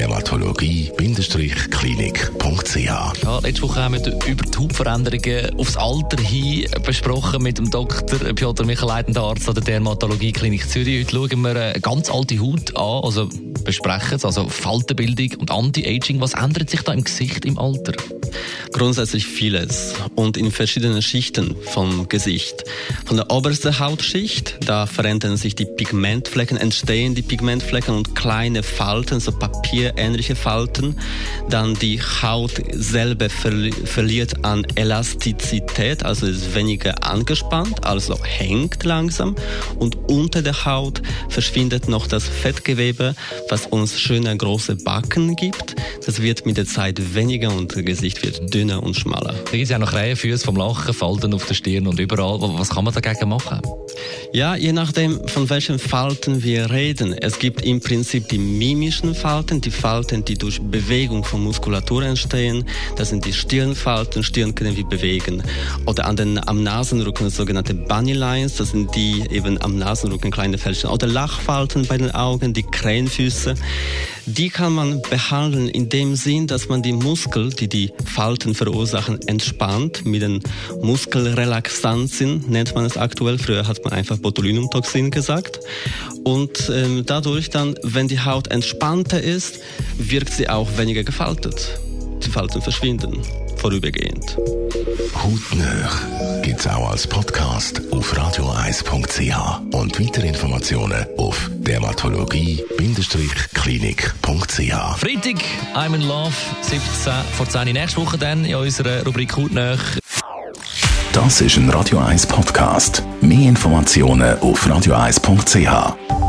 Dermatologie-klinik.ch Ja, letzte Woche haben wir über die Hautveränderungen aufs Alter hin besprochen mit dem Dr. Piotr Michael, leitender Arzt an der Dermatologie Klinik Zürich. Heute schauen wir eine ganz alte Haut an, also besprechen es, also Faltenbildung und Anti-Aging. Was ändert sich da im Gesicht im Alter? Grundsätzlich vieles und in verschiedenen Schichten vom Gesicht. Von der obersten Hautschicht, da verändern sich die Pigmentflecken, entstehen die Pigmentflecken und kleine Falten, so papierähnliche Falten. Dann die Haut selber verliert an Elastizität, also ist weniger angespannt, also hängt langsam. Und unter der Haut verschwindet noch das Fettgewebe, was uns schöne große Backen gibt. Das wird mit der Zeit weniger und das Gesicht wird dünner und schmaler. Da gibt es ja noch Reihenfüße vom Lachen, Falten auf der Stirn und überall. Was kann man dagegen machen? Ja, je nachdem, von welchen Falten wir reden. Es gibt im Prinzip die mimischen Falten, die Falten, die durch Bewegung von Muskulatur entstehen. Das sind die Stirnfalten, Stirn können wir bewegen. Oder an den, am Nasenrücken sogenannte Bunny Lines, das sind die eben am Nasenrücken kleine Fältchen. Oder Lachfalten bei den Augen, die Krähenfüße. Die kann man behandeln in dem Sinn, dass man die Muskel, die die Falten verursachen, entspannt mit den Muskelrelaxantien, nennt man es aktuell. Früher hat man einfach Botulinumtoxin gesagt. Und ähm, dadurch dann, wenn die Haut entspannter ist, wirkt sie auch weniger gefaltet. Die Falten verschwinden vorübergehend. Hautnöch gibt's auch als Podcast auf radioeis.ch und weitere Informationen auf dermatologie-klinik.ch. Freitag, I'm in Love, 17 vor 10 nächste Woche dann in unserer Rubrik Hautnöch. Das ist ein Radio 1 Podcast. Mehr Informationen auf radioeis.ch.